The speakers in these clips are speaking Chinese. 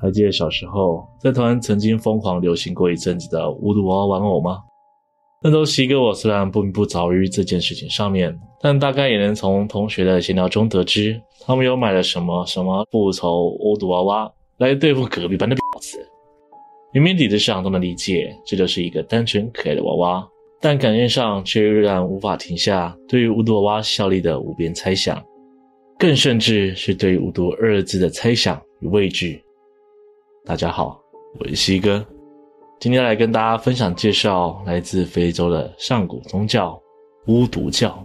还记得小时候在台湾曾经疯狂流行过一阵子的巫毒娃娃玩偶吗？那都西哥我虽然不不着于这件事情上面，但大概也能从同学的闲聊中得知，他们有买了什么什么复仇巫毒娃娃来对付隔壁班的婊子。明明理智上都能理解，这就是一个单纯可爱的娃娃，但感觉上却仍然无法停下对于巫毒娃娃效力的无边猜想，更甚至是对于巫毒二字的猜想与畏惧。大家好，我是西哥，今天来跟大家分享介绍来自非洲的上古宗教巫毒教。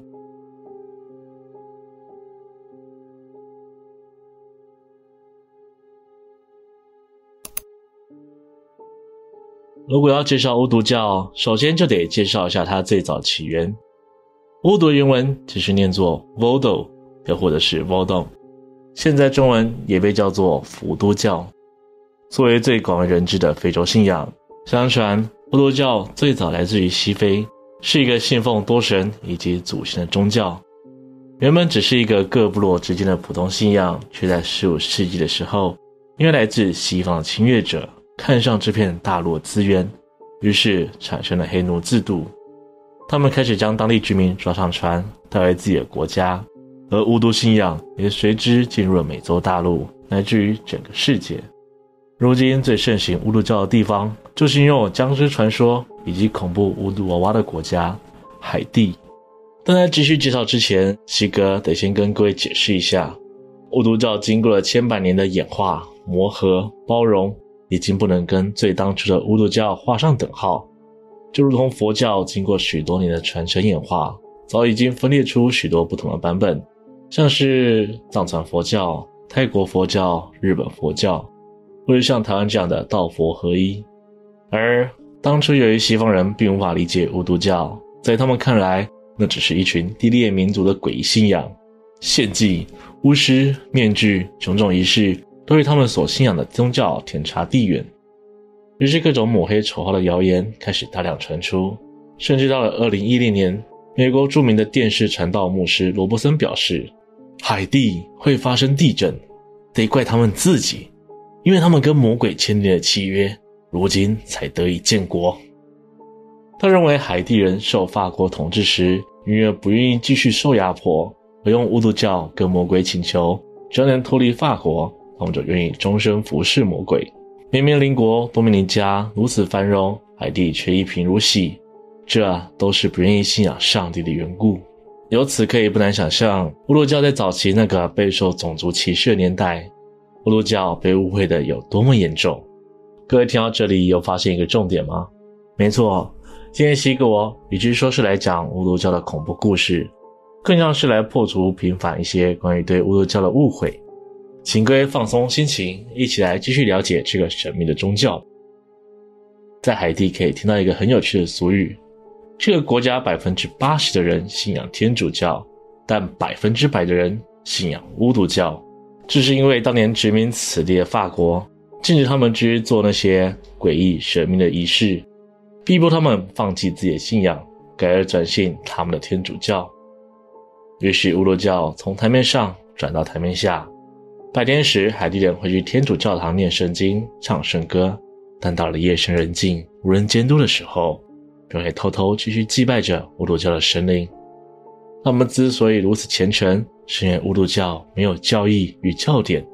如果要介绍巫毒教，首先就得介绍一下它最早起源。巫毒原文其实念作 Voodoo，又或者是 Vodou，现在中文也被叫做伏都教。作为最广为人知的非洲信仰，相传巫毒教最早来自于西非，是一个信奉多神以及祖先的宗教。原本只是一个各部落之间的普通信仰，却在十五世纪的时候，因为来自西方的侵略者看上这片大陆资源，于是产生了黑奴制度。他们开始将当地居民抓上船，带回自己的国家，而巫毒信仰也随之进入了美洲大陆，乃至于整个世界。如今最盛行巫毒教的地方，就是拥有僵尸传说以及恐怖巫毒娃娃的国家——海地。但在继续介绍之前，西哥得先跟各位解释一下，巫毒教经过了千百年的演化、磨合、包容，已经不能跟最当初的巫毒教画上等号。就如同佛教经过许多年的传承演化，早已经分裂出许多不同的版本，像是藏传佛教、泰国佛教、日本佛教。或是像台湾这样的道佛合一，而当初由于西方人并无法理解巫毒教，在他们看来，那只是一群低劣民族的诡异信仰，献祭、巫师、面具、种种仪式，都与他们所信仰的宗教天差地远。于是，各种抹黑丑化的谣言开始大量传出，甚至到了二零一零年，美国著名的电视传道牧师罗伯森表示，海地会发生地震，得怪他们自己。因为他们跟魔鬼签订了契约，如今才得以建国。他认为海地人受法国统治时，因为不愿意继续受压迫，而用巫毒教跟魔鬼请求，只要能脱离法国，他们就愿意终身服侍魔鬼。明明邻国多米尼加如此繁荣，海地却一贫如洗，这都是不愿意信仰上帝的缘故。由此可以不难想象，巫毒教在早期那个备受种族歧视的年代。巫毒教被误会的有多么严重？各位听到这里有发现一个重点吗？没错，今天西哥与其说是来讲巫毒教的恐怖故事，更像是来破除平反一些关于对巫毒教的误会。请各位放松心情，一起来继续了解这个神秘的宗教。在海地可以听到一个很有趣的俗语：这个国家百分之八十的人信仰天主教，但百分之百的人信仰巫毒教。这是因为当年殖民此地的法国禁止他们去做那些诡异神秘的仪式，逼迫他们放弃自己的信仰，改而转信他们的天主教。于是巫毒教从台面上转到台面下。白天时，海地人会去天主教堂念圣经、唱圣歌，但到了夜深人静、无人监督的时候，便会偷偷继续祭拜着巫毒教的神灵。他们之所以如此虔诚，是因为巫毒教没有教义与教典，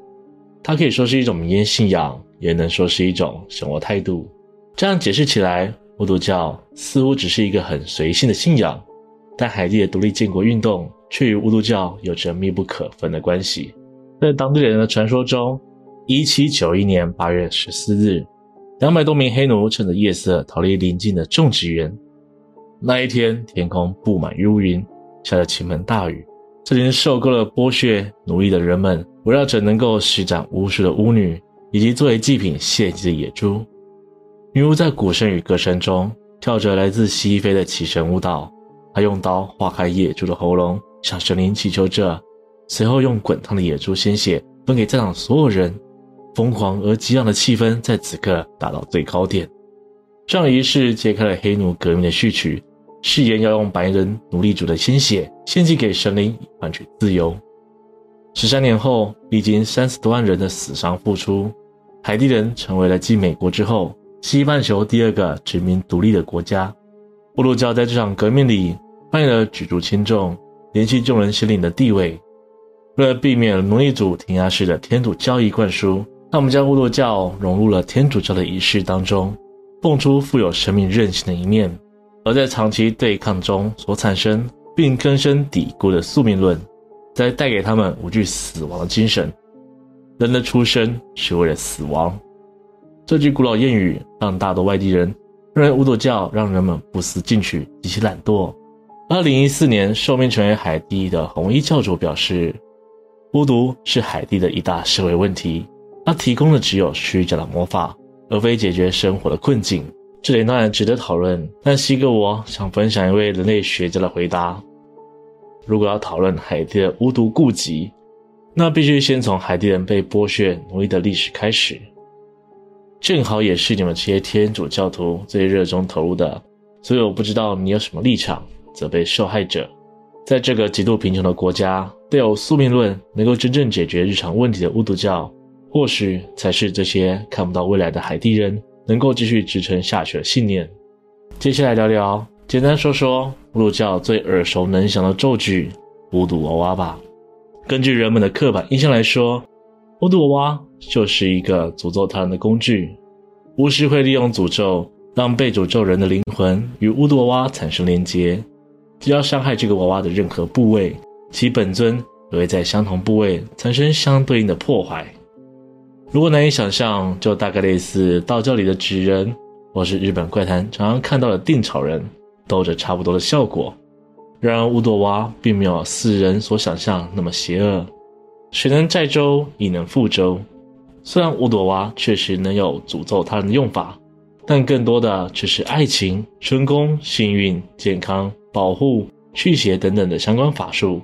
它可以说是一种民间信仰，也能说是一种生活态度。这样解释起来，巫毒教似乎只是一个很随性的信仰，但海地的独立建国运动却与巫毒教有着密不可分的关系。在当地人的传说中，一七九一年八月十四日，两百多名黑奴趁着夜色逃离邻近的种植园。那一天，天空布满乌云，下着倾盆大雨。这群受够了剥削奴役的人们，围绕着能够施展巫术的巫女，以及作为祭品献祭的野猪。女巫在鼓声与歌声中跳着来自西非的祈神舞蹈，她用刀划开野猪的喉咙，向神灵祈求着，随后用滚烫的野猪鲜血分给在场所有人。疯狂而激昂的气氛在此刻达到最高点。这样仪式揭开了黑奴革命的序曲。誓言要用白人奴隶主的鲜血献祭给神灵，换取自由。十三年后，历经三十多万人的死伤付出，海地人成为了继美国之后西半球第二个殖民独立的国家。乌督教在这场革命里扮演了举足轻重、联系众人心灵的地位。为了避免奴隶主填鸭式的天主教义灌输，他们将乌督教融入了天主教的仪式当中，蹦出富有生命韧性的一面。而在长期对抗中所产生并根深蒂固的宿命论，再带给他们无惧死亡的精神。人的出生是为了死亡，这句古老谚语让大多外地人认为乌督教让人们不思进取、极其懒惰。二零一四年，受命成为海地的红衣教主表示，巫毒是海地的一大社会问题，它提供的只有虚假的魔法，而非解决生活的困境。这里当然值得讨论，但西哥我想分享一位人类学家的回答：如果要讨论海地的巫毒痼疾，那必须先从海地人被剥削奴役的历史开始，正好也是你们这些天主教徒最热衷投入的。所以我不知道你有什么立场责备受害者。在这个极度贫穷的国家，带有宿命论能够真正解决日常问题的巫毒教，或许才是这些看不到未来的海地人能够继续支撑下去的信念。接下来聊聊，简单说说巫毒教最耳熟能详的咒句——巫毒娃娃吧。根据人们的刻板印象来说，巫毒娃娃就是一个诅咒他人的工具。巫师会利用诅咒，让被诅咒人的灵魂与巫毒娃娃产生连接。只要伤害这个娃娃的任何部位，其本尊也会在相同部位产生相对应的破坏。如果难以想象，就大概类似道教里的纸人，或是日本怪谈常常看到的定草人，都有着差不多的效果。然而，巫毒娃并没有世人所想象那么邪恶。水能载舟，亦能覆舟。虽然巫毒娃娃确实能有诅咒他人的用法，但更多的却是爱情、成功、幸运、健康、保护、驱邪等等的相关法术。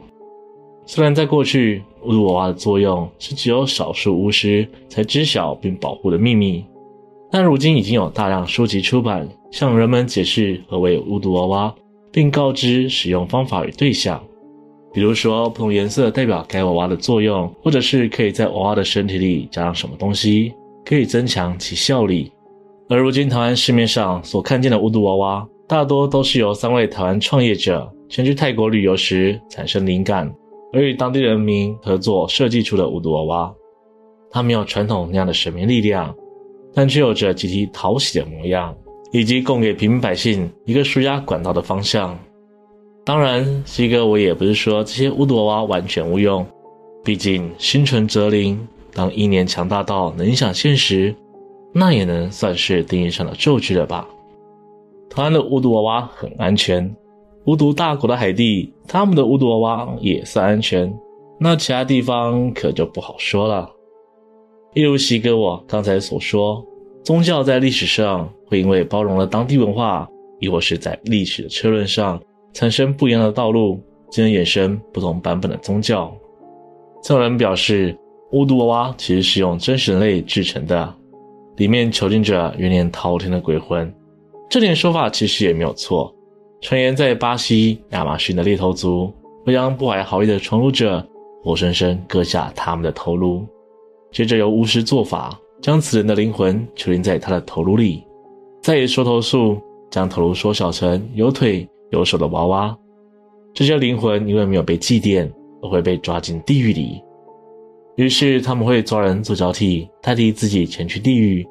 虽然在过去，巫毒娃娃的作用是只有少数巫师才知晓并保护的秘密，但如今已经有大量书籍出版，向人们解释何为巫毒娃娃。并告知使用方法与对象，比如说不同颜色代表该娃娃的作用，或者是可以在娃娃的身体里加上什么东西，可以增强其效力。而如今台湾市面上所看见的巫毒娃娃，大多都是由三位台湾创业者前去泰国旅游时产生灵感，而与当地人民合作设计出的巫毒娃娃。它没有传统那样的神明力量，但却有着极其讨喜的模样。以及供给平民百姓一个舒压管道的方向。当然，西哥我也不是说这些巫毒娃娃完全无用，毕竟心存则灵。当意念强大到能影响现实，那也能算是定义上的咒具了吧。同样的巫毒娃娃很安全，巫毒大国的海地，他们的巫毒娃娃也算安全。那其他地方可就不好说了。一如西哥我刚才所说。宗教在历史上会因为包容了当地文化，亦或是在历史的车轮上产生不一样的道路，进而衍生不同版本的宗教。曾有人表示，巫毒娃娃其实是用真实人类制成的，里面囚禁着永年滔天的鬼魂。这点说法其实也没有错。传言在巴西亚马逊的猎头族会将不怀好意的闯入者活生生割下他们的头颅，接着由巫师做法。将此人的灵魂囚禁在他的头颅里，再以缩头术将头颅缩小成有腿有手的娃娃。这些灵魂因为没有被祭奠，而会被抓进地狱里。于是他们会抓人做交替，代替自己前去地狱，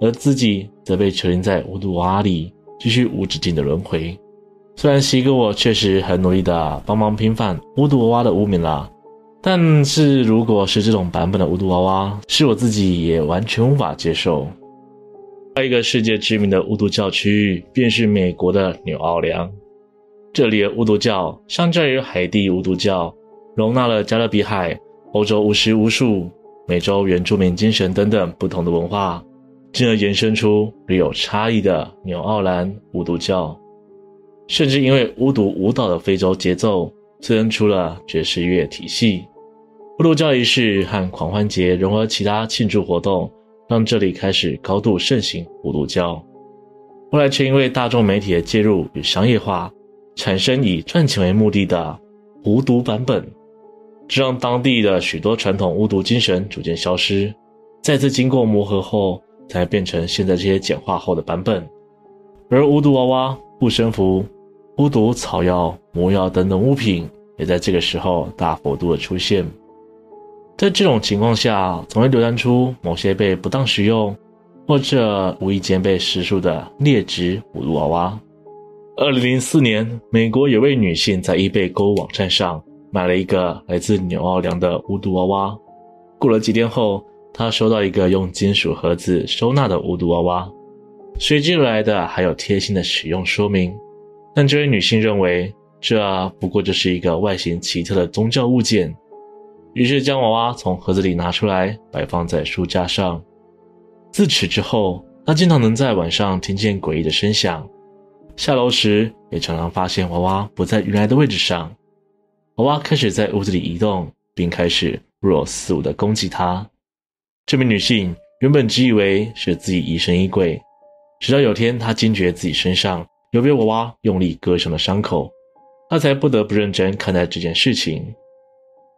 而自己则被囚禁在无毒娃娃里，继续无止境的轮回。虽然西哥我确实很努力的帮忙平反巫毒娃娃的污名了。但是，如果是这种版本的巫毒娃娃，是我自己也完全无法接受。还有一个世界知名的巫毒教区域，便是美国的纽奥良。这里的巫毒教相较于海地巫毒教，容纳了加勒比海、欧洲巫师巫术、美洲原住民精神等等不同的文化，进而延伸出略有差异的纽奥兰巫毒教。甚至因为巫毒舞蹈的非洲节奏，催生出了爵士乐体系。巫毒教仪式和狂欢节融合其他庆祝活动，让这里开始高度盛行巫毒教。后来却因为大众媒体的介入与商业化，产生以赚钱为目的的巫毒版本，这让当地的许多传统巫毒精神逐渐消失。再次经过磨合后，才变成现在这些简化后的版本。而巫毒娃娃、护身符、巫毒草药、魔药等等物品，也在这个时候大幅度的出现。在这种情况下，总会流传出某些被不当使用，或者无意间被释出的劣质巫毒娃娃。二零零四年，美国有位女性在 eBay 购物网站上买了一个来自纽奥良的巫毒娃娃。过了几天后，她收到一个用金属盒子收纳的巫毒娃娃，随之而来的还有贴心的使用说明。但这位女性认为，这不过就是一个外形奇特的宗教物件。于是将娃娃从盒子里拿出来，摆放在书架上。自此之后，他经常能在晚上听见诡异的声响，下楼时也常常发现娃娃不在原来的位置上。娃娃开始在屋子里移动，并开始若有似无地攻击他。这名女性原本只以为是自己疑神疑鬼，直到有天她惊觉自己身上有被娃娃用力割伤的伤口，她才不得不认真看待这件事情。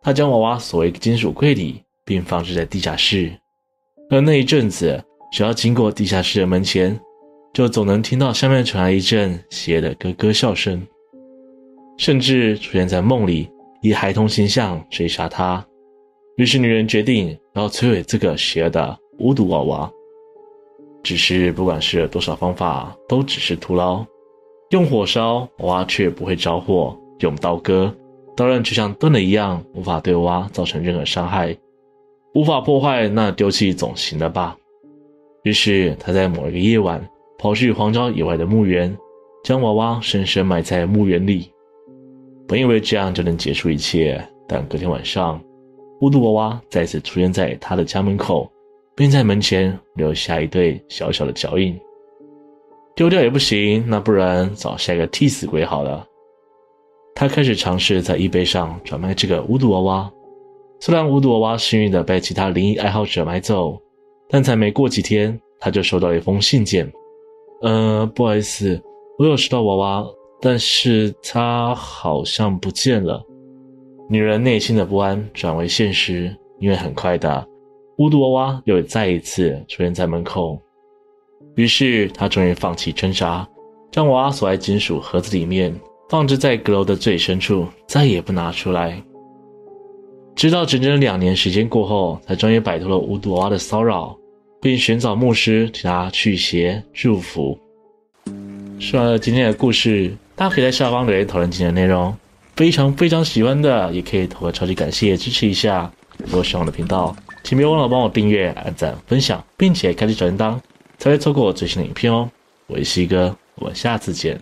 他将娃娃锁进金属柜里，并放置在地下室。而那一阵子，只要经过地下室的门前，就总能听到下面传来一阵邪恶的咯咯笑声，甚至出现在梦里，以孩童形象追杀他。于是，女人决定要摧毁这个邪恶的巫毒娃娃。只是，不管试了多少方法，都只是徒劳。用火烧娃娃却不会着火，用刀割。刀刃就像钝了一样，无法对娃娃造成任何伤害，无法破坏，那丢弃总行了吧？于是他在某一个夜晚跑去荒郊野外的墓园，将娃娃深深埋在墓园里。本以为这样就能结束一切，但隔天晚上，巫毒娃娃再次出现在他的家门口，并在门前留下一对小小的脚印。丢掉也不行，那不然找下一个替死鬼好了。他开始尝试在 eBay 上转卖这个巫毒娃娃，虽然巫毒娃娃幸运地被其他灵异爱好者买走，但才没过几天，他就收到一封信件。呃，不好意思，我有收到娃娃，但是它好像不见了。女人内心的不安转为现实，因为很快的，巫毒娃娃又再一次出现在门口。于是他终于放弃挣扎，将娃娃锁在金属盒子里面。放置在阁楼的最深处，再也不拿出来。直到整整两年时间过后，才终于摆脱了巫毒娃娃的骚扰，并寻找牧师替他驱邪祝福。说完了今天的故事，大家可以在下方留言讨论今天的内容。非常非常喜欢的，也可以投个超级感谢支持一下。如果喜欢我的频道，请别忘了帮我订阅、按赞、分享，并且开启小铃铛，才会错过我最新的影片哦。我是西哥，我们下次见。